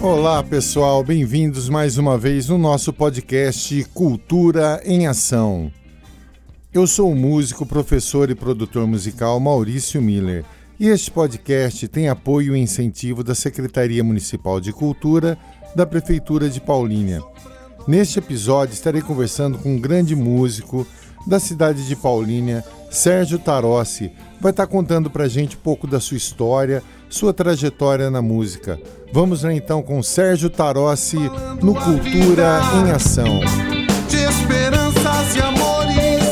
Olá, pessoal, bem-vindos mais uma vez no nosso podcast Cultura em Ação. Eu sou o músico, professor e produtor musical Maurício Miller e este podcast tem apoio e incentivo da Secretaria Municipal de Cultura da Prefeitura de Paulínia. Neste episódio estarei conversando com um grande músico da cidade de Paulínia, Sérgio Tarossi. Vai estar contando pra gente um pouco da sua história, sua trajetória na música. Vamos lá então com Sérgio Tarossi no Cultura em Ação. De esperanças e amores,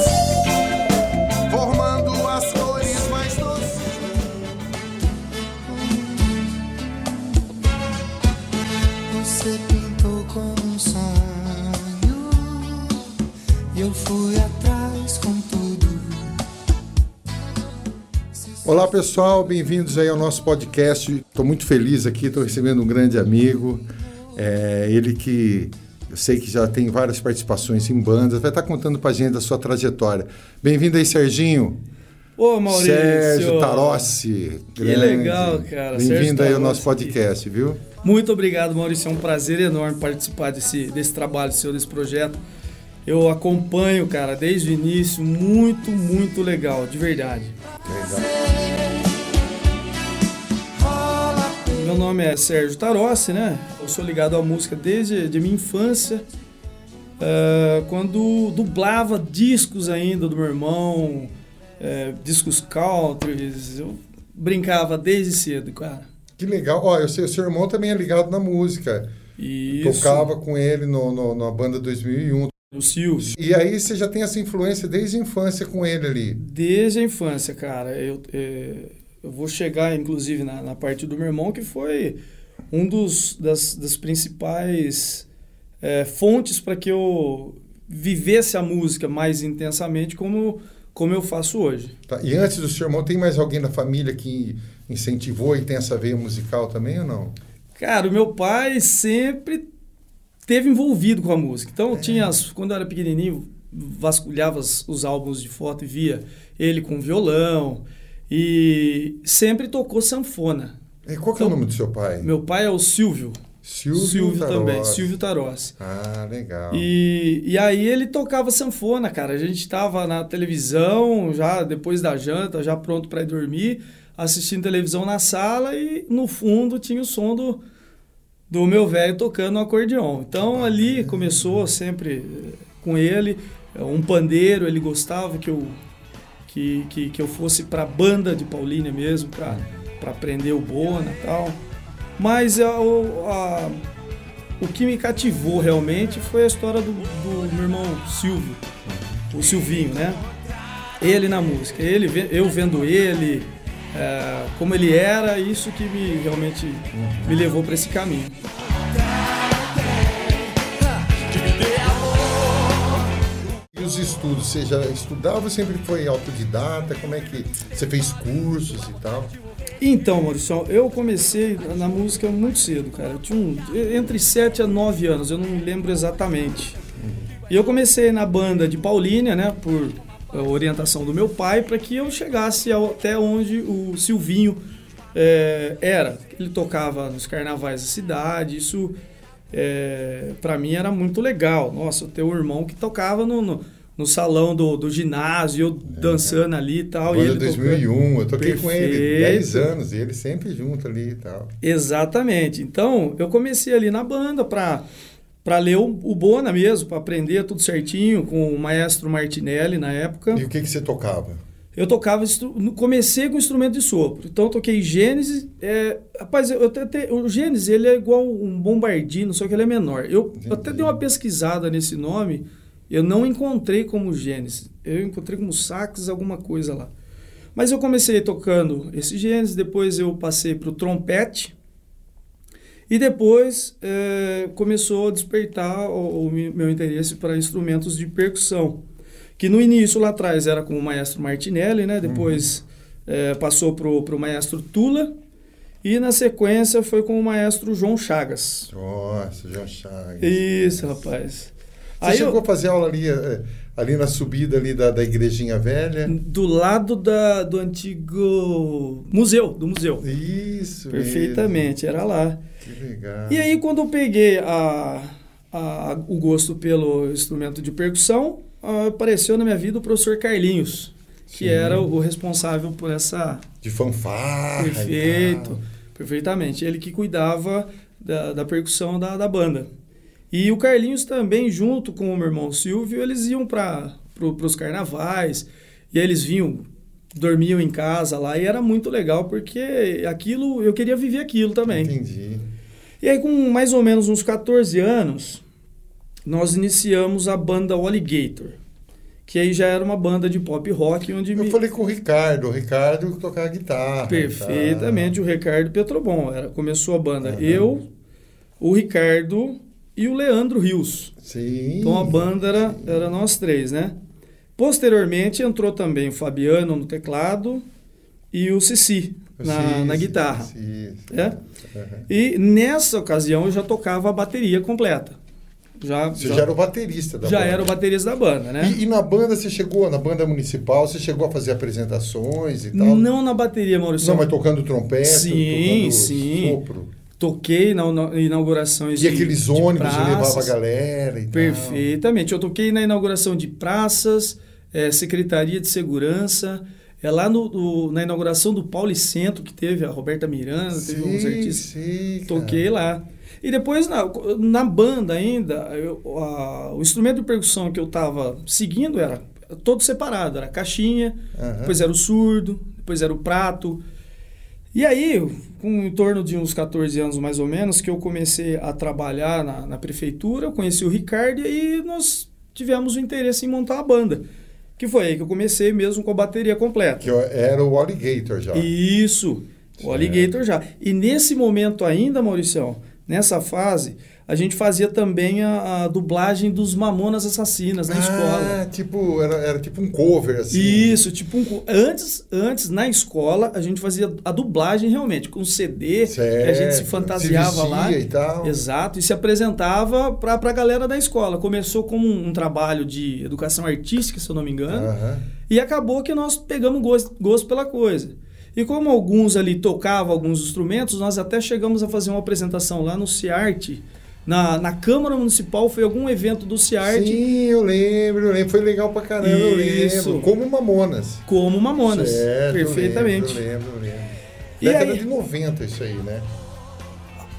formando as cores mais doces. Você pintou como um sonho e eu fui Olá pessoal, bem-vindos aí ao nosso podcast. Estou muito feliz aqui, estou recebendo um grande amigo, é, ele que eu sei que já tem várias participações em bandas, vai estar contando para a gente da sua trajetória. Bem-vindo aí, Serginho. Ô, Maurício! Sérgio Tarossi. Que legal, cara. Bem-vindo aí ao nosso podcast, viu? Muito obrigado, Maurício. É um prazer enorme participar desse, desse trabalho seu, desse projeto. Eu acompanho, cara, desde o início. Muito, muito legal, de verdade. Meu nome é Sérgio Tarossi, né? Eu sou ligado à música desde de minha infância. Ah, quando dublava discos ainda do meu irmão, eh, discos country, eu brincava desde cedo, cara. Que legal. Ó, eu sei, o seu irmão também é ligado na música. Isso. Tocava com ele no, no- na banda 2001. O Silvio. E aí você já tem essa influência desde a infância com ele ali. Desde a infância, cara. Eu, eh, eu vou chegar, inclusive, na, na parte do meu irmão, que foi um dos, das, das principais eh, fontes para que eu vivesse a música mais intensamente como, como eu faço hoje. Tá? E antes do seu irmão, tem mais alguém da família que incentivou e tem essa veia musical também ou não? Cara, o meu pai sempre teve envolvido com a música. Então, eu tinha as, quando eu era pequenininho, vasculhava os, álbuns de foto e via ele com violão e sempre tocou sanfona. E qual que é o Então, nome do seu pai? Meu pai é o Silvio. Silvio, Tarossi. também, Silvio Tarossi. Ah, legal. E, e aí ele tocava sanfona, cara. A gente estava na televisão, já depois da janta, já pronto para ir dormir, assistindo televisão na sala e no fundo tinha o som do, do meu velho tocando um acordeon. Então ali começou sempre eh, com ele, eh, um pandeiro, ele gostava que eu que, que, que eu fosse para banda de Paulínia mesmo, para aprender o bona e tal. Mas a, o- a- o que me cativou realmente foi a história do, do meu irmão Silvio, o Silvinho, né? Ele na música, ele, eu vendo ele, é, como ele era, isso que me realmente me levou para esse caminho. E os estudos? Você já estudava sempre foi autodidata? Como é que você fez cursos e tal? Então, Maurício, eu comecei na música muito cedo, cara. Eu tinha um, entre 7 a 9 anos, eu não me lembro exatamente. E eu comecei na banda de Paulínia, né, por orientação do meu pai, para que eu chegasse ao- até onde o Silvinho eh, era. Ele tocava nos carnavais da cidade, isso para mim era muito legal. Nossa, eu ter um irmão que tocava no, no, no salão do, do ginásio, eu dançando ali e tal. e Banda tocando. 2001, eu toquei com ele Perfeito. 10 anos e ele sempre junto ali e tal. Exatamente. Então, eu comecei ali na banda para para ler o, o Bona mesmo, para aprender tudo certinho com o maestro Martinelli na época. E o que, que você tocava? Eu tocava, comecei com instrumento de sopro. Então, eu toquei Gênesis. É, rapaz, eu até, te- o Gênesis ele é igual um bombardino, só que ele é menor. Eu Entendi. até dei uma pesquisada nesse nome, eu não encontrei como Gênesis. Eu encontrei como sax, alguma coisa lá. Mas eu comecei tocando esse Gênesis, depois eu passei para o trompete. E depois eh, começou a despertar o, o meu interesse para instrumentos de percussão. Que no início, lá atrás, era com o maestro Martinelli, né? Depois eh, passou para o maestro Tula. E na sequência foi com o maestro João Chagas. Nossa, João Chagas. Isso, rapaz. Você Aí chegou eu- a fazer aula ali, eh, ali na subida ali da, da igrejinha velha? Do lado da, do antigo museu, do museu. Isso. Perfeitamente, era lá. Que legal. E aí, quando eu peguei a, a- o gosto pelo instrumento de percussão, apareceu na minha vida o professor Carlinhos, que Sim. era o responsável por essa. De fanfarra. Perfeito, perfeitamente. Ele que cuidava da, da percussão da, da banda. E o Carlinhos também, junto com o meu irmão Silvio, eles iam para pro, os carnavais, e eles vinham, dormiam em casa lá, e era muito legal, porque aquilo, eu queria viver aquilo também. Entendi. E aí, com mais ou menos uns 14 anos, nós iniciamos a banda Alligator, que aí já era uma banda de pop rock, onde Eu me... falei com o Ricardo, o Ricardo tocava guitarra. Perfeitamente, o Ricardo Petrobon. Era, começou a banda Aham. eu, o Ricardo e o Leandro Rios. Sim. Então a banda era, era nós três, né? Posteriormente entrou também o Fabiano no teclado e o Cici na, na guitarra. sim, sim. É? E nessa ocasião eu já tocava a bateria completa. Já, Você já era o baterista da já banda. era o baterista da banda, né? E, e na banda você chegou, na banda municipal, você chegou a fazer apresentações e tal? Não na bateria, Maurício. Não, mas tocando trompete, Sim, tocando sim. sopro. Toquei na na inaugurações E aqueles de ônibus, você levava a praças. galera e tal. Perfeitamente. Eu toquei na inauguração de praças, eh, Secretaria de Segurança, é lá no, no- na inauguração do Paulicentro, que teve a Roberta Miranda, teve uns Sim, artistas. sim. Toquei lá. E depois, na, na banda ainda, eu- a- o instrumento de percussão que eu estava seguindo era todo separado. Era a caixinha, Aham. depois era o surdo, depois era o prato. E aí, com em torno de uns 14 anos mais ou menos, que eu comecei a trabalhar na, na prefeitura, eu conheci o Ricardo e aí nós tivemos o interesse em montar uma banda. Que foi aí que eu comecei mesmo com a bateria completa. Que eu- era o Alligator já. Isso, Certo. o Alligator já. E nesse momento ainda, Mauricião, nessa fase, a gente fazia também a, a dublagem dos Mamonas Assassinas na escola. Ah, tipo, era, era tipo um cover, assim. Isso, tipo um, antes, antes na escola a gente fazia a dublagem realmente com CD, Certo. que a gente se fantasiava Se lá. e tal. Exato, e se apresentava para a galera da escola. Começou como um, um trabalho de educação artística, se eu não me engano. Aham. E acabou que nós pegamos gosto, gosto pela coisa. E como alguns ali tocavam alguns instrumentos, nós até chegamos a fazer uma apresentação lá no CIART, na, na Câmara Municipal, foi algum evento do CIART, Sim, eu lembro, eu lembro. Foi legal pra caramba, eu Isso. lembro. Como Mamonas. como Mamonas. Certo, perfeitamente. Eu lembro, eu lembro, eu lembro. E Década aí? de 90 isso aí, né?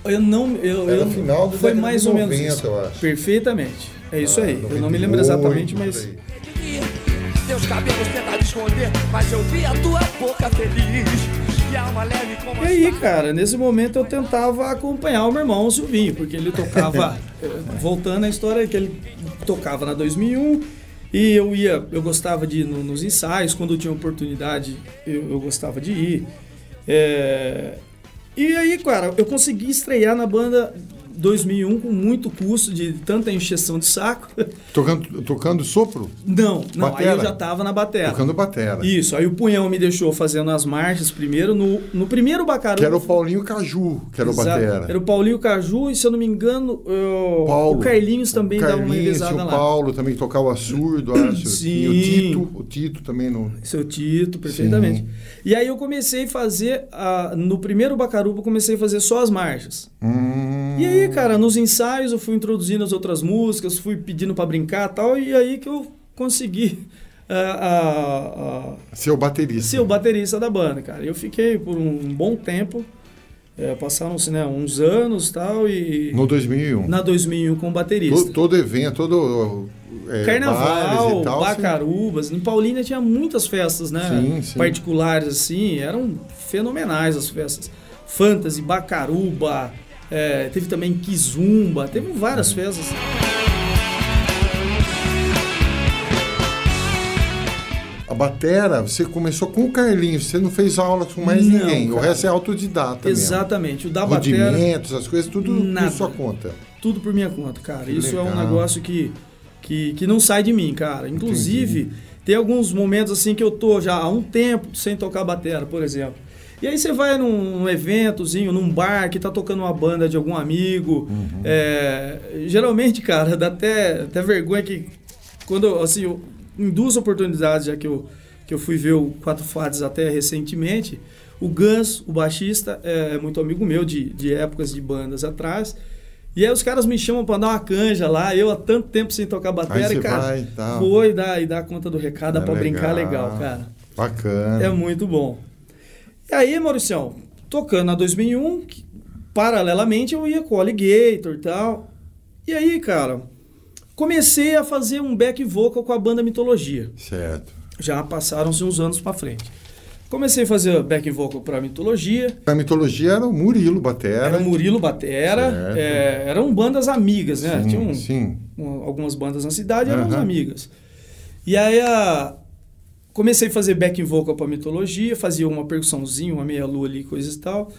Eu não. Eu, Era eu, final da Foi mais de ou 90, menos isso. eu acho. Perfeitamente. É isso Ah, aí. Eu não me lembro 98, exatamente, mas. Teus cabelos tentaram esconder, mas eu vi a tua boca feliz. E aí, cara, nesse momento eu tentava acompanhar o meu irmão, o Silvinho, porque ele tocava, voltando à história, que ele tocava na 2001 e eu ia, eu gostava de ir no- nos ensaios, quando eu tinha oportunidade eu, eu gostava de ir. É, e aí, cara, eu consegui estrear na banda 2001 com muito custo, de tanta encheção de saco. Tocando, tocando sopro? Não, não, aí eu já tava na batera. Tocando batera. Isso, aí o Punhão me deixou fazendo as marchas primeiro, no, no primeiro Bacaru. Que era o Paulinho Caju, que era o Exato. batera. Era o Paulinho Caju e, se eu não me engano, eu- Paulo. o Carlinhos também o dava uma Carlinhos, revezada o lá. Paulo também tocava surdo, acho. Sim. E o Tito, o Tito também no. Seu Tito, perfeitamente. Sim. E aí eu comecei a fazer, a- no primeiro Bacaruba, eu comecei a fazer só as marchas. Hum, E aí, cara, nos ensaios eu fui introduzindo as outras músicas, fui pedindo pra brincar e tal, e aí que eu consegui ah, ah, ah, Seu baterista. ser o baterista da banda, cara. Eu fiquei por um bom tempo, é, passaram-se né, uns anos tal, e No 2001. na 2001 como baterista. todo, todo evento, todo. É, Carnaval, bares e tal, Bacarubas. Em Paulínia tinha muitas festas, né? Sim, sim. Particulares, assim. Eram fenomenais as festas. Fantasy, Bacaruba, é, teve também Kizumba, teve várias festas. A batera, você começou com o Carlinhos, você não fez aula com mais Não, ninguém. O cara. resto é autodidata Exatamente. O da mesmo. batera, Rudimentos, as coisas, tudo Nada. por sua conta. tudo por minha conta, cara. Que Isso é um legal. negócio que, que, que não sai de mim, cara. Inclusive, tem alguns momentos assim que eu tô já há um tempo sem tocar batera, por exemplo. E aí você vai num, num eventozinho, num bar que tá tocando uma banda de algum amigo. É, geralmente, cara, dá até, até vergonha que quando, assim, eu- em duas oportunidades já que eu, que eu fui ver o Quatro Fades até recentemente, o Gans, o baixista, é muito amigo meu de, de épocas de bandas atrás. E aí os caras me chamam pra dar uma canja lá, eu há tanto tempo sem tocar bateria, e, cara, vai e vou e e dar conta do recado, dá É pra brincar legal. legal, cara. Bacana. É muito bom. E aí, Mauricião, tocando na 2001, que, paralelamente eu ia com o Alligator e tal. E aí, cara, comecei a fazer um back vocal com a banda Mitologia. Certo. Já passaram-se uns anos pra frente. Comecei a fazer back vocal pra Mitologia. A mitologia era o Murilo Batera. Era o Murilo Batera. É, eram bandas amigas, né? Sim, Tinha um- sim. um- algumas bandas na cidade eram Aham. amigas. E aí a- comecei a fazer back vocal pra mitologia, fazia uma percussãozinha, uma meia lua ali, coisas e tal.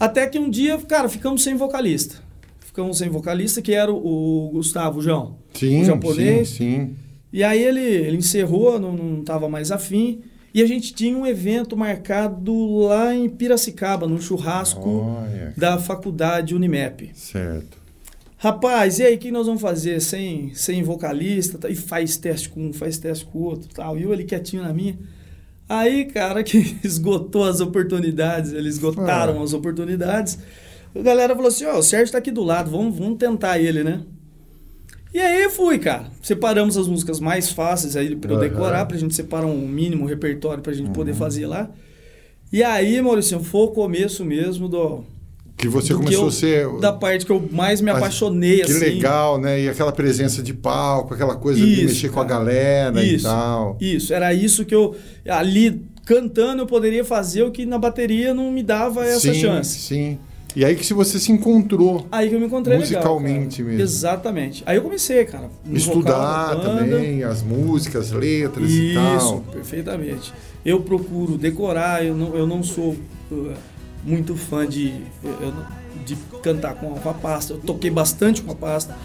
Até que um dia, cara, ficamos sem vocalista. Ficamos sem vocalista, que era o, o Gustavo João. Sim, o japonês. sim, sim. E aí ele, ele encerrou, não, não tava mais afim. E a gente tinha um evento marcado lá em Piracicaba, num churrasco Olha, da faculdade Unimep. certo. Rapaz, e aí, o que nós vamos fazer sem, sem vocalista? tá? E faz teste com um, faz teste com o outro tal. E eu ali quietinho na minha. Aí, cara, que esgotou as oportunidades, eles esgotaram Ah. as oportunidades. A galera falou assim: ó, o Sérgio tá aqui do lado, vamos, vamos tentar ele, né? E aí fui, cara. Separamos as músicas mais fáceis aí pra eu Aham. decorar, pra gente separar um mínimo repertório pra gente Uhum. poder fazer lá. E aí, Maurício, foi o começo mesmo do, Que você do que começou eu- a ser. da parte que eu mais me apaixonei, Que assim. legal, né? E aquela presença de palco, aquela coisa de Isso, mexer com a cara. galera e Isso. tal. Isso, era isso que eu. Ali, cantando, eu poderia fazer o que na bateria não me dava essa sim, chance. Sim. E aí que se você se encontrou. Aí que eu me encontrei Musicalmente legal, cara. mesmo. Exatamente. Aí eu comecei, cara. Estudar vocal também, as músicas, letras e Isso, tal. perfeitamente. Eu procuro decorar, eu não, eu não sou uh, muito fã de, eu- de cantar com a, pasta. Eu toquei bastante com a pasta,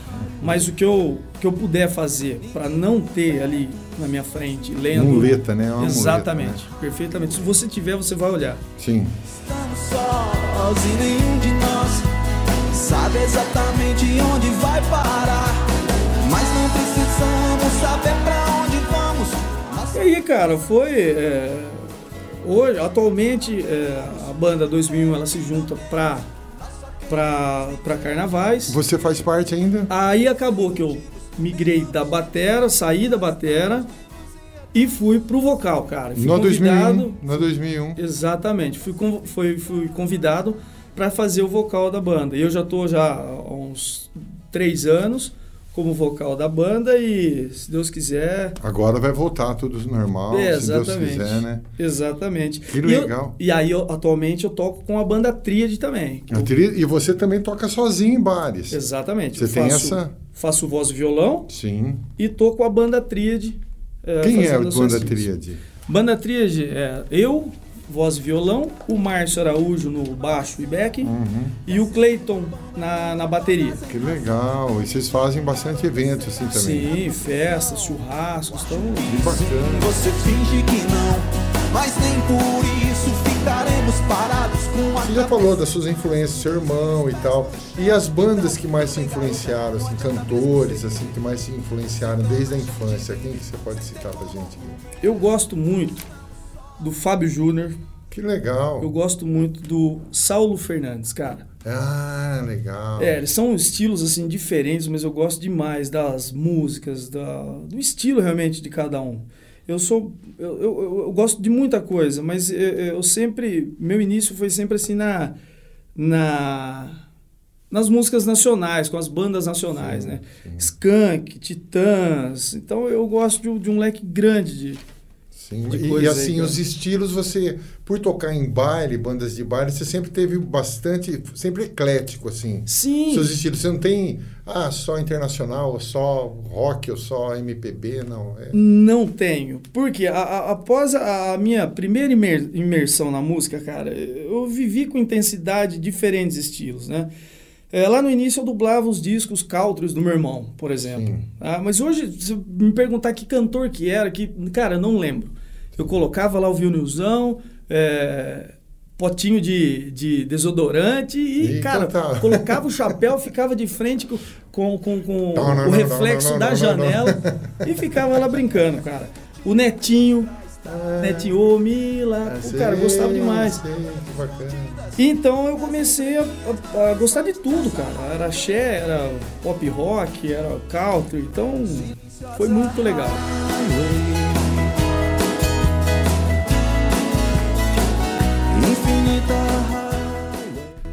mas o que eu, que eu puder fazer para não ter ali na minha frente lendo. Muleta, né? É uma Exatamente, muleta, né? perfeitamente. Se você tiver, você vai olhar. Sim. Estamos sós e nenhum de nós sabe exatamente onde vai parar. Mas não precisamos saber pra onde vamos. E aí, cara, foi. é, hoje, atualmente, é, a banda 2001 ela se junta pra, pra, pra carnavais. Você faz parte ainda? Aí acabou que eu migrei da batera, saí da batera e fui pro vocal, cara. Fui No 2001. convidado. No 2001. Exatamente. Fui, foi- fui convidado para fazer o vocal da banda. E eu já tô já há uns três anos como vocal da banda e, se Deus quiser, Agora vai voltar tudo normal, É, se Deus exatamente. quiser, né? Exatamente. Que E eu- legal. E, aí, eu, atualmente, eu toco com a banda Tríade também. Eu teria- E você também toca sozinho em bares. exatamente. Você tem faço, essa- Faço voz e violão Sim. e tô com a banda Tríade. é, Quem é as banda tríade? Banda Tríade é eu, voz e violão, o Márcio Araújo no baixo e back Uhum. e o Clayton na, na bateria. Que legal. E vocês fazem bastante eventos assim também. Sim, festas, churrascos, então Que bacana. Você finge que não, mas nem por isso ficaremos parados com a Você já falou das suas influências, seu irmão e tal. E as bandas que mais se influenciaram, assim, cantores, assim, que mais se influenciaram desde a infância. Quem que você pode citar pra gente? eu gosto muito do Fábio Júnior, Que legal. eu gosto muito do Saulo Fernandes, cara. Ah, legal. É, eles são estilos assim diferentes, mas eu gosto demais das músicas, da, do estilo realmente de cada um. Eu sou, eu, eu, eu- gosto de muita coisa, mas eu, eu sempre, meu início foi sempre assim na, na nas músicas nacionais, com as bandas nacionais, Sim, né? sim. Skank, Titãs. Então eu gosto de, um- de um leque grande de Sim. E, e aí, assim, cara. os estilos, você, por tocar em baile, bandas de baile, você sempre teve bastante, sempre eclético, assim. Sim. Seus estilos, você não tem, ah, só internacional, ou só rock, ou só MPB, não. É. Não tenho. Porque a- a- após a, a minha primeira imer- imersão na música, cara, eu vivi com intensidade diferentes estilos, né? É, lá no início eu dublava os discos countries do meu irmão, por exemplo. Ah, mas hoje, se me perguntar que cantor que era, que, cara, não lembro. Eu colocava lá o vinilzão, é, potinho de, de desodorante e, Eita, cara, tá. colocava o chapéu, ficava de frente com, com, com, com Não, não, o reflexo não, da janela e ficava lá brincando, cara. O Netinho, Netinho, ô Mila, Ah, o cara, eu gostava demais. sei, que bacana. Então eu comecei a, a- a gostar de tudo, cara. Era axé, era pop rock, era country, então foi muito legal.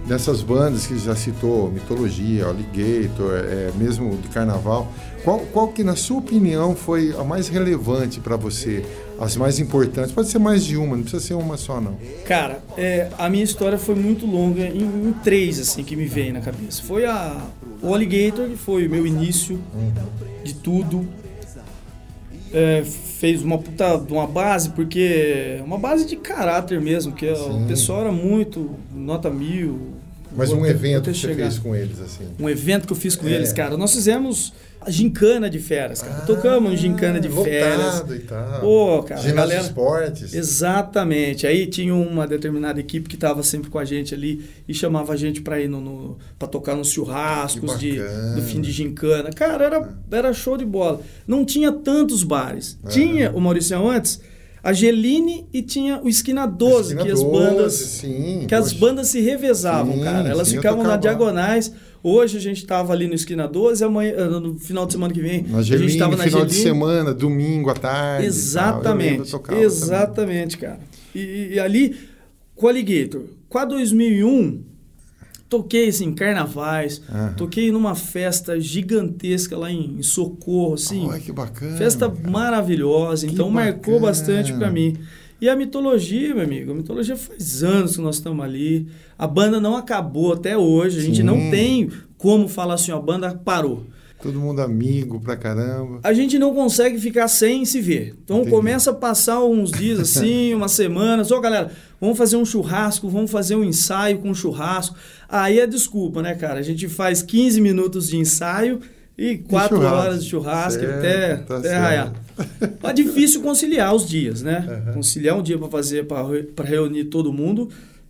Dessas bandas que já citou, Mitologia, Alligator, é, mesmo de carnaval, qual, qual que, na sua opinião, foi a mais relevante para você? As mais importantes? Pode ser mais de uma, não precisa ser uma só, não. Cara, é, a minha história foi muito longa em, em três, assim, que me vem na cabeça. Foi a, o Alligator, que foi o meu início de tudo. É, fez uma puta uma base, porque uma base de caráter mesmo, que o pessoal era muito nota mil. Mas Vou um evento que você chegar. fez com eles, assim. Um evento que eu fiz com É. eles, cara. Nós fizemos a gincana de férias, cara. Tocamos em gincana de Ah, férias. e tal. Pô, cara, Ginásio galera- esportes. Exatamente. Aí tinha uma determinada equipe que estava sempre com a gente ali e chamava a gente para ir no, no para tocar nos churrascos de, do fim de gincana. Cara, era, era show de bola. Não tinha tantos bares. Tinha o Mauricião antes, a Geline e tinha o Esquina 12, Esquina que as 12, bandas sim, que as poxa. bandas se revezavam, Sim, cara. Elas sim, ficavam na diagonais. Hoje a gente estava ali no Esquina 12, amanhã, ah, no final de semana que vem, Na a gente Geline, estava na final de Geline. semana, domingo à tarde. Exatamente, tocava também. exatamente, cara. E, e ali, com o Alligator, com a 2001, toquei assim, em carnavais, Aham. toquei numa festa gigantesca lá em, em Socorro, assim. Que bacana. Festa cara. maravilhosa, Que então marcou bacana. bastante pra mim. E a mitologia, meu amigo, a mitologia faz anos que nós estamos ali. A banda não acabou até hoje. A gente Sim. não tem como falar assim, a banda parou. Todo mundo amigo pra caramba. A gente não consegue ficar sem se ver. Então Entendi. começa a passar uns dias assim, umas semanas. Ô, galera, vamos fazer um churrasco, vamos fazer um ensaio com churrasco. Aí é desculpa, né, cara? A gente faz 15 minutos de ensaio e 4 churrasco. horas de churrasco Certo, até, tá até raiar. É difícil conciliar os dias, né? Conciliar um dia para fazer, para reunir todo mundo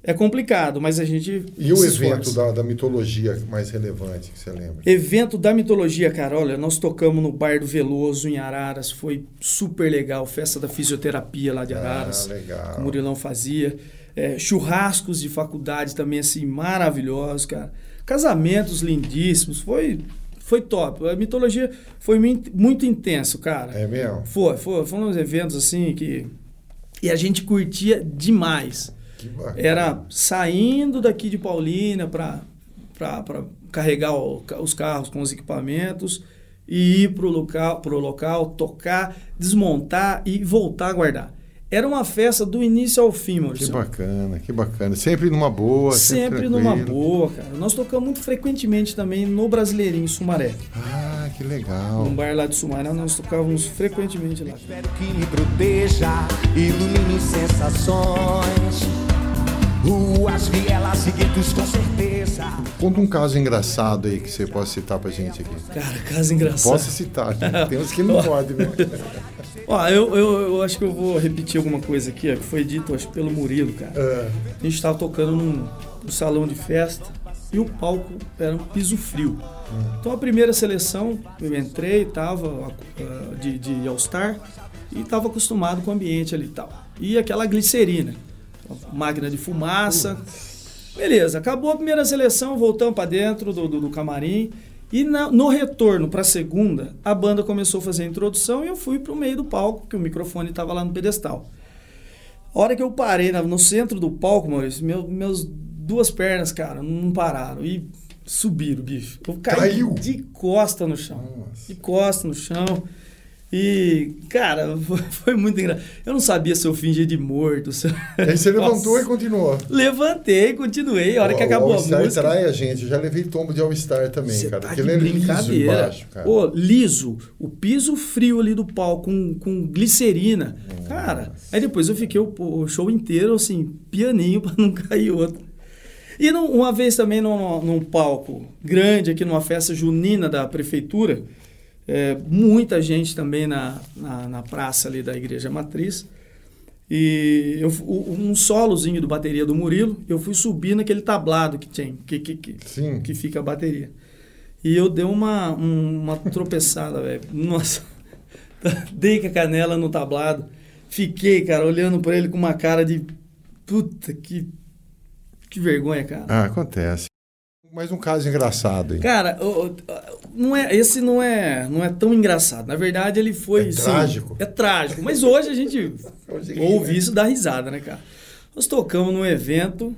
é complicado, mas a gente. E o evento da, da mitologia mais relevante que você lembra? Evento da mitologia, cara. Olha, nós tocamos no Bar do Veloso, em Araras. Foi super legal. Festa da fisioterapia lá de Araras. Ah, legal. que o Murilão fazia. É, churrascos de faculdade também, assim, maravilhosos, cara. Casamentos lindíssimos. Foi, foi top. A mitologia foi muito, intenso, cara. É mesmo? Foi, foi. Foram uns eventos, assim, que... E a gente curtia demais. Era saindo daqui de Paulínia para carregar o- os carros com os equipamentos e ir para o local, pro local, tocar, desmontar e voltar a guardar. Era uma festa do início ao fim, Que Maurício. bacana, que bacana. Sempre numa boa, sempre, Sempre numa boa, cara. Nós tocamos muito frequentemente também no Brasileirinho, em Sumaré. Ah, que legal. Num bar lá de Sumaré, nós tocávamos frequentemente lá. Espero que me proteja, ilumine sensações. Ruas, vielas e guetos com certeza. Conta um caso engraçado aí que você possa citar pra gente aqui. Cara, caso engraçado. Posso citar, né? Tem uns que não pode, né? Ó, eu, eu, eu acho que eu vou repetir alguma coisa aqui, ó, que foi dito, acho, pelo Murilo, cara. Ah, A gente estava tocando num, num salão de festa e o palco era um piso frio. Então a primeira seleção, eu entrei, tava ah, de, de All-Star e estava acostumado com o ambiente ali e tal. E aquela glicerina, máquina de fumaça. Beleza, acabou a primeira seleção, voltamos para dentro do, do, do camarim. E na- no retorno para a segunda, a banda começou a fazer a introdução e eu fui para o meio do palco, que o microfone estava lá no pedestal. A hora que eu parei no centro do palco, Maurício, meu, meus duas pernas, cara, não pararam. E subiram, bicho. Eu caí Caiu? de costa no chão. Nossa. De costa no chão. E, cara, foi, foi muito engraçado. Eu não sabia se eu fingia de morto. Se... Aí você levantou Nossa. e continuou. Levantei, continuei. A hora que Ó, acabou o a All-Star música. trai a gente. Eu já levei tombo de All-Star também, Você cara. tá Porque de ele é liso embaixo, cara. Ô, liso. O piso frio ali do palco com, com glicerina. Cara, aí depois eu fiquei o, o show inteiro, assim, pianinho pra não cair outro. E uma vez também num, num palco grande, aqui numa festa junina da prefeitura, é, muita gente também na, na, na praça ali da Igreja Matriz. E eu, um solozinho do bateria do Murilo, eu fui subir naquele tablado que tem, que, que, que, que fica a bateria. E eu dei uma, um- uma tropeçada, velho. Nossa, dei com a canela no tablado. Fiquei, cara, olhando pra ele com uma cara de. Puta, que. Que vergonha, cara. Ah, acontece. Mais um caso engraçado aí. Cara, não é, esse não é, não é tão engraçado. Na verdade, ele foi. É trágico. é trágico. Mas hoje a gente Hoje ouve né? isso e dá risada, né, cara? Nós tocamos num evento,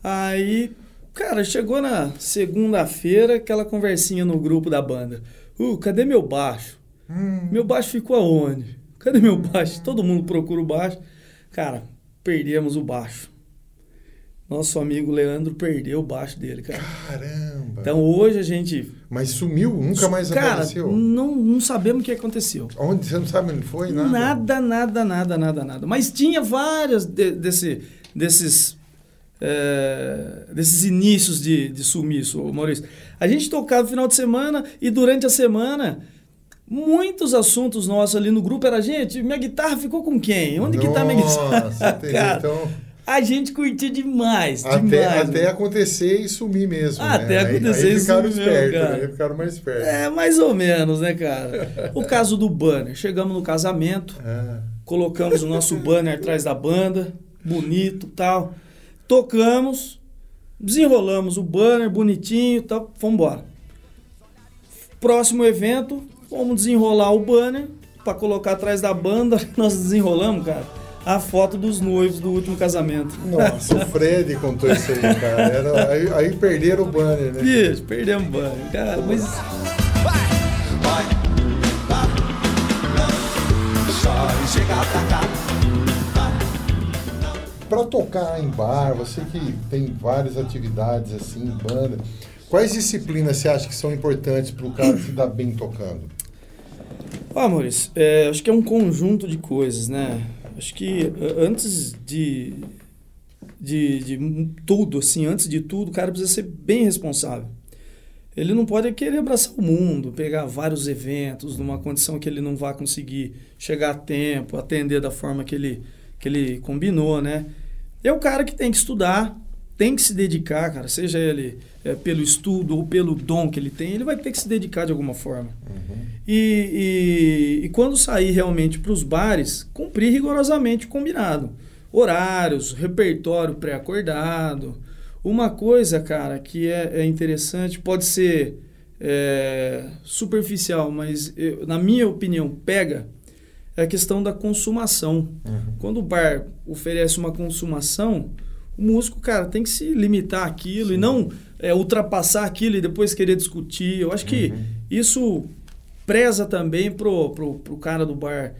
aí, cara, chegou na segunda-feira aquela conversinha no grupo da banda. Uh, cadê meu baixo? Hum. Meu baixo ficou aonde? Cadê meu baixo? Todo mundo procura o baixo. Cara, perdemos o baixo. Nosso amigo Leandro perdeu o baixo dele, cara. Caramba. Então hoje a gente. Mas sumiu? Nunca mais cara, apareceu? não, não sabemos o que aconteceu. Onde? Você não sabe onde foi? Nada? Nada, nada, nada, nada, nada. Mas tinha várias de- desse, desses, é, desses inícios de, de sumiço, Maurício. A gente tocava no final de semana e durante a semana, muitos assuntos nossos ali no grupo era, gente, minha guitarra ficou com quem? Onde que tá minha guitarra? Nossa. Cara, Então, a gente curtia demais, até, demais. até mano. acontecer e sumir mesmo. Né? até Aí- acontecer aí e ficaram sumir mesmo, espertos, cara. Aí ficaram mais espertos. É, mais ou menos, né, cara? O caso do banner. Chegamos no casamento, Ah, colocamos o nosso banner atrás da banda, bonito tal. Tocamos, desenrolamos o banner bonitinho tal, fomos embora. Próximo evento, vamos desenrolar o banner para colocar atrás da banda. Nós desenrolamos, cara, a foto dos noivos do último casamento. Nossa, o Fred contou isso aí, cara. Era- aí, aí perderam o banner, né? Bicho, perdemos o banner, cara, mas. Pra tocar em bar, você que tem várias atividades assim, banda, quais disciplinas você acha que são importantes para o cara se dar bem tocando? Ah, Maurício, é, acho que é um conjunto de coisas, né? Acho que antes de, de, de tudo, assim, antes de tudo, o cara precisa ser bem responsável. Ele não pode querer abraçar o mundo, pegar vários eventos numa condição que ele não vai conseguir chegar a tempo, atender da forma que ele, que ele combinou, né? É o cara que tem que estudar, tem que se dedicar, cara, seja ele eh, pelo estudo ou pelo dom que ele tem, ele vai ter que se dedicar de alguma forma. E, e, e quando sair realmente para os bares, cumprir rigorosamente o combinado. Horários, repertório pré-acordado. Uma coisa, cara, que é, é interessante, pode ser é, superficial, mas eu- na minha opinião pega, é a questão da consumação. Quando o bar oferece uma consumação, o músico, cara, tem que se limitar àquilo e não é, ultrapassar aquilo e depois querer discutir. Eu acho que isso preza também pro, pro, pro cara do bar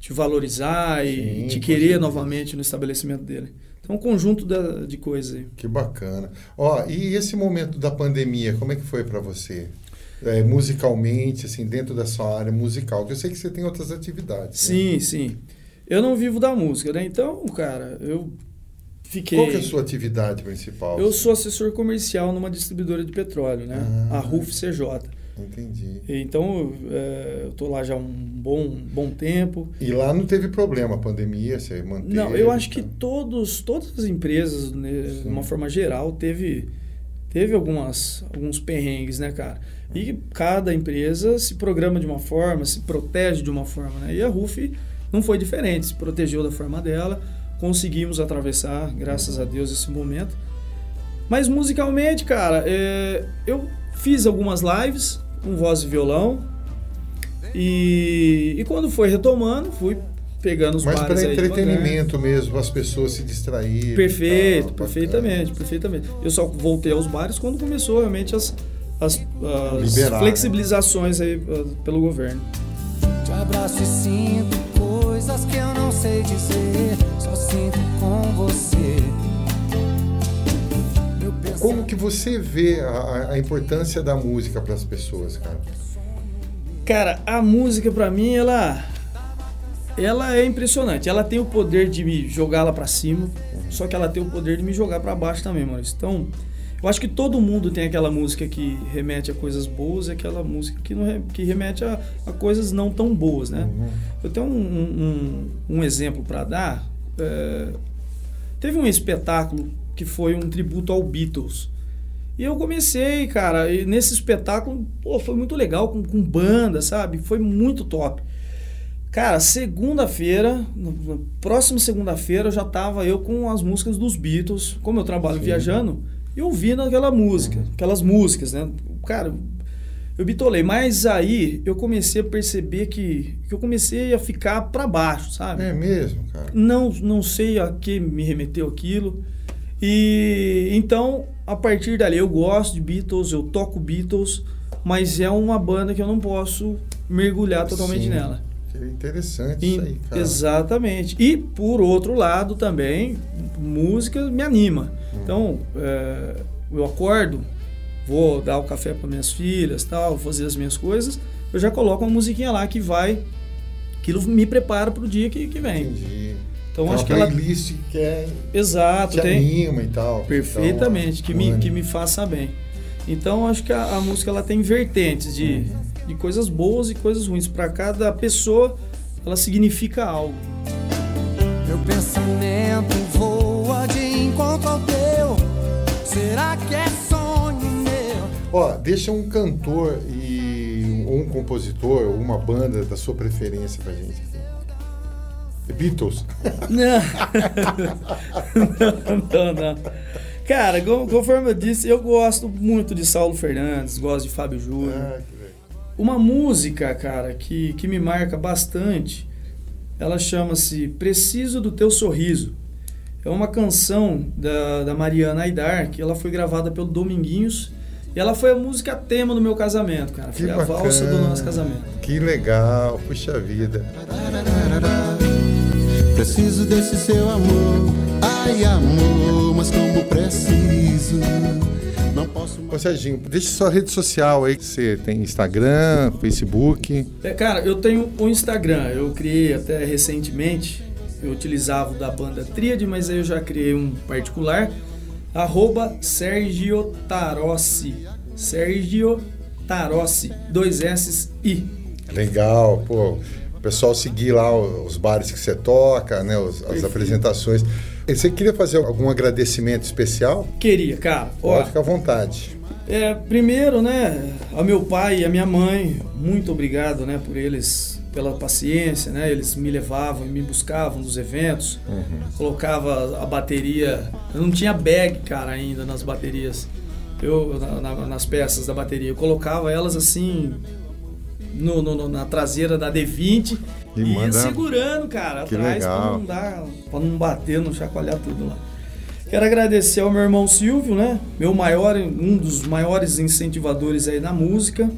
te valorizar e Sim, te com querer novamente no estabelecimento dele. Então, um conjunto da- de coisas aí. Que bacana. Ó, e esse momento da pandemia, como é que foi para você? É, musicalmente, assim, dentro da sua área musical, que eu sei que você tem outras atividades. né? Sim, sim. Eu não vivo da música, né? Então, cara, eu fiquei... Qual que é a sua atividade principal? Eu sou assessor comercial numa distribuidora de petróleo, né? Ah. A RUF CJ. Entendi. Então, é, eu tô lá já há um bom, bom tempo. E lá não teve problema, a pandemia, você manteve? Não, eu acho que tá? todos, todas as empresas, né, de uma forma geral, teve, teve algumas, alguns perrengues, né, cara? E cada empresa se programa de uma forma, se protege de uma forma, né? E a RUF não foi diferente, se protegeu da forma dela, conseguimos atravessar, graças a Deus, esse momento. Mas musicalmente, cara, é, eu fiz algumas lives com voz e violão. E, e quando foi retomando, fui pegando os Mas bares para entretenimento mesmo, as pessoas se distraírem. Perfeito, tal, perfeitamente, perfeitamente. Eu só voltei aos bares quando começou realmente as, as, as Liberar, né? flexibilizações aí ah, pelo governo. Te abraço e sinto que eu não sei dizer. Só sinto com você. Como que você vê a- a, importância da música para as pessoas, cara? Cara, a música pra mim, ela ela é impressionante. Ela tem o poder de me jogar lá pra cima, só que ela tem o poder de me jogar pra baixo também, Maurício. Então, eu acho que todo mundo tem aquela música que remete a coisas boas e aquela música que, não que remete a, a coisas não tão boas, né? Eu tenho um, um- um exemplo pra dar. é, teve um espetáculo que foi um tributo ao Beatles. E eu comecei, cara, e nesse espetáculo, pô, foi muito legal, com, com banda, sabe? Foi muito top. Cara, segunda-feira, próxima segunda-feira, já tava eu com as músicas dos Beatles, como eu trabalho Sim. viajando, e ouvindo aquela música, aquelas músicas, né? Cara, eu bitolei, mas aí eu comecei a perceber que, que eu comecei a ficar pra baixo, sabe? É mesmo, cara. Não, não sei a que me remeteu aquilo. E então, a partir dali, eu gosto de Beatles, eu toco Beatles, mas é uma banda que eu não posso mergulhar totalmente Sim. nela. Que interessante E- isso aí, cara. exatamente. E por outro lado também, música me anima. Hum. Então, é, eu acordo, vou dar o café para minhas filhas, tal, vou fazer as minhas coisas, eu já coloco uma musiquinha lá que vai, aquilo me prepara para o dia que, que vem. Entendi. Então Tem acho uma que ela playlist que é, Exato, te tem anima e tal. perfeitamente, que me, Então, que me faça bem. Então acho que a, a música ela tem vertentes de, de coisas boas e coisas ruins. Para cada pessoa, ela significa algo. Meu pensamento voa de encontro ao teu. Será que é sonho meu? Ó, deixa um cantor e ou um compositor ou uma banda da sua preferência pra gente. aqui. The Beatles. Não. não, não, não. Cara, co- conforme eu disse, eu gosto muito de Saulo Fernandes, gosto de Fábio Júnior. Ah. Uma música, cara, que, que me marca bastante, ela chama-se Preciso do Teu Sorriso. É uma canção da, da Mariana Aidar, que ela foi gravada pelo Dominguinhos. E ela foi a música tema do meu casamento, cara. Que Foi a valsa do nosso casamento. Que legal, puxa vida. Preciso desse seu amor, ai amor, mas como preciso. Não posso Ô Serginho, deixa sua rede social aí. Você tem Instagram, Facebook. É, cara, eu tenho o Instagram. Eu criei até recentemente. Eu utilizava o da banda Tríade, mas aí eu já criei um particular. Arroba Sergio Tarossi. Sergio Tarossi. Dois S I. Legal, pô. O pessoal seguir lá os bares que você toca, né? os- as Perfeito. apresentações. Você queria fazer algum agradecimento especial? Queria, cara. Pode ficar à vontade. É, primeiro, né, ao meu pai e à minha mãe, muito obrigado, né, por eles, pela paciência, né, eles me levavam e me buscavam nos eventos, colocava a bateria, eu não tinha bag, cara, ainda nas baterias, eu, na- na- nas peças da bateria, eu colocava elas assim, no, no- na traseira da D20 E e, manda- segurando, cara, Que atrás pra legal. não dar, pra não bater, não chacoalhar tudo lá. Quero agradecer ao meu irmão Silvio, né? Meu maior, um dos maiores incentivadores aí na música.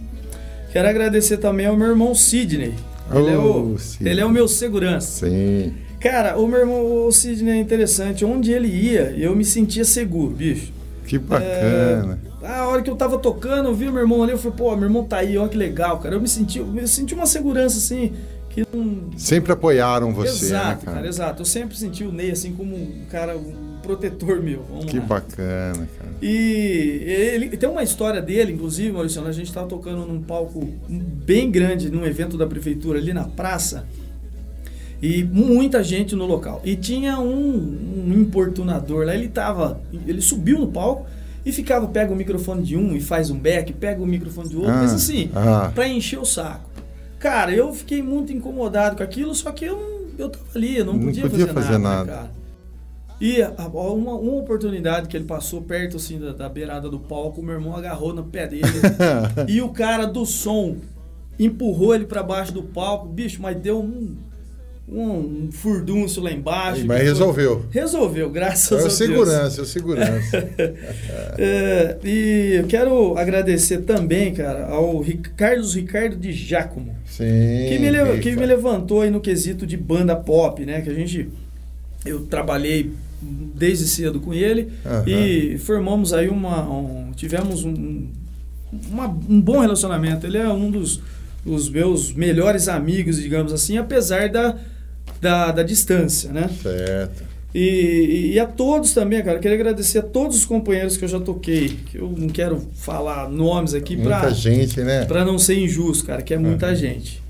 Quero agradecer também ao meu irmão Sidney. Ele, é, Oh, o, Sidney. ele é o meu segurança. Sim. Cara, o meu irmão o Sidney é interessante. Onde ele ia, eu me sentia seguro, bicho. Que bacana. A hora que eu tava tocando, eu vi o meu irmão ali, eu falei, pô, meu irmão tá aí, ó, que legal, cara. Eu me senti, eu senti uma segurança, assim, que não, Sempre apoiaram você, exato, né, cara? exato. Eu sempre senti o Ney assim como um cara, um protetor meu. Vamos Que lá. bacana, cara. E ele tem uma história dele, inclusive, Maurício, a gente estava tocando num palco bem grande, num evento da prefeitura ali na praça, e muita gente no local. E tinha um, um importunador lá, ele tava, ele subiu no palco e ficava, pega o microfone de um e faz um back, pega o microfone de outro, Ah, mas assim, ah. pra encher o saco. Cara, eu fiquei muito incomodado com aquilo, só que eu, não- eu tava ali, eu não, Não podia, podia fazer, fazer nada, nada. né, cara. E uma, uma oportunidade que ele passou perto assim da, da beirada do palco, o meu irmão agarrou no pé dele e o cara do som empurrou ele pra baixo do palco, bicho, mas deu um, um, um furdúncio lá embaixo. Mas que foi- resolveu. Resolveu, graças É a o Deus. segurança, é o segurança. É, e eu quero agradecer também, cara, ao Carlos Ricardo de Giacomo. Sim. que me, le- que me levantou aí no quesito de banda pop, né? Que a gente. Eu trabalhei desde cedo com ele Aham. e formamos aí uma. um- tivemos um, uma- um bom relacionamento. Ele é um dos, dos meus melhores amigos, digamos assim, apesar da, da, da distância, né? Certo. E, e a todos também, cara, queria agradecer a todos os companheiros que eu já toquei. Que eu não quero falar nomes aqui Muita para gente, né? Pra não ser injusto, cara, que é muita gente.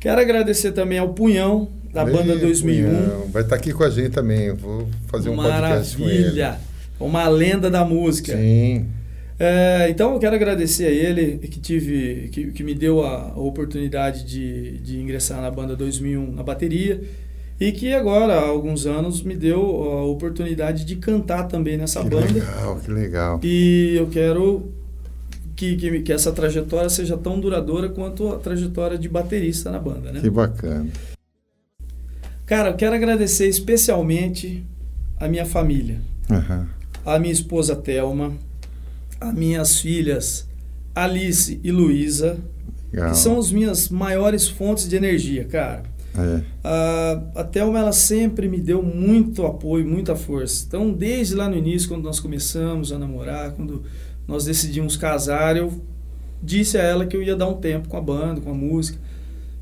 Quero agradecer também ao Punhão. da banda 2001. Vai estar aqui com a gente também. Vou fazer um podcast com ele. Maravilha! Uma lenda da música. Sim. É, então eu quero agradecer a ele que tive que, que me deu a, a oportunidade de, de ingressar na banda 2001 na bateria e que agora há alguns anos me deu a oportunidade de cantar também nessa Que banda legal, que legal. e eu quero que, que, que essa trajetória seja tão duradoura quanto a trajetória de baterista na banda, né? Que bacana. Cara, eu quero agradecer especialmente a minha família, Aham. a minha esposa Thelma, as minhas filhas Alice e Luísa, que são as minhas maiores fontes de energia, cara. É. A, a Thelma, ela sempre me deu muito apoio, muita força. Então, desde lá no início, quando nós começamos a namorar, quando nós decidimos casar, eu disse a ela que eu ia dar um tempo com a banda, com a música.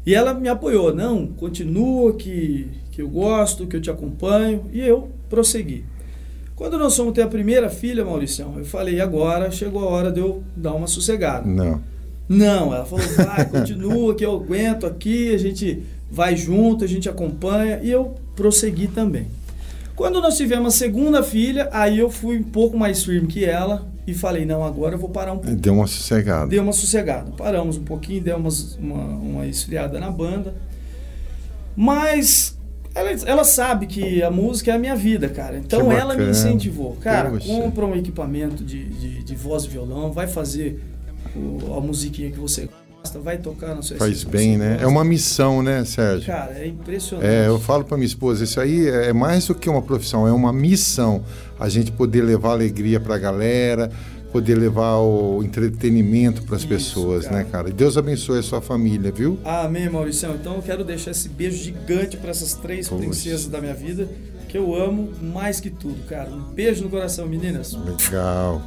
E ela me apoiou. Não, continua, que, que eu gosto, que eu te acompanho. E eu prossegui. Quando nós fomos ter a primeira filha, Mauricião, eu falei, agora chegou a hora de eu dar uma sossegada. Não. Não, ela falou, vai, continua, que eu aguento aqui, a gente vai junto, a gente acompanha, e eu prossegui também. Quando nós tivemos a segunda filha, aí eu fui um pouco mais firme que ela e falei, não, agora eu vou parar um pouco. Deu uma sossegada. Deu uma sossegada. Paramos um pouquinho, deu umas- uma, uma esfriada na banda. Mas ela, ela sabe que a música é a minha vida, cara. Então ela me incentivou. Cara, Poxa. compra um equipamento de, de, de voz e violão, vai fazer o- a musiquinha que você gosta, vai tocar na sua Faz bem, né? gosta. É uma missão, né, Sérgio? Cara, é impressionante. É, eu falo para minha esposa, isso aí é mais do que uma profissão, é uma missão. A gente poder levar alegria para a galera, poder levar o entretenimento para as pessoas, cara. né, cara? E Deus abençoe a sua família, viu? Amém, Maurício. Então eu quero deixar esse beijo gigante para essas três Poxa. princesas da minha vida, que eu amo mais que tudo, cara. Um beijo no coração, meninas. Legal.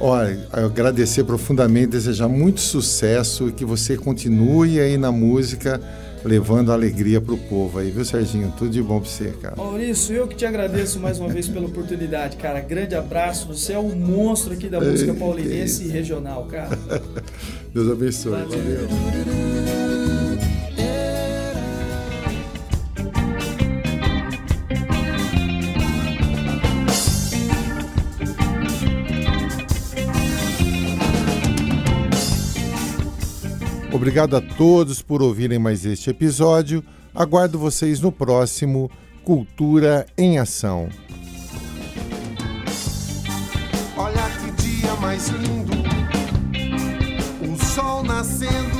Olha, eu agradecer profundamente, desejar muito sucesso e que você continue aí na música, levando alegria pro povo aí, viu, Serginho? Tudo de bom pra você, cara. Maurício, eu que te agradeço mais uma vez pela oportunidade, cara. Grande abraço. Você é o monstro aqui da música paulinense e regional, cara. Deus abençoe. Valeu. Valeu. Obrigado a todos por ouvirem mais este episódio. Aguardo vocês no próximo Cultura em Ação. Olha que dia mais lindo, o sol nascendo.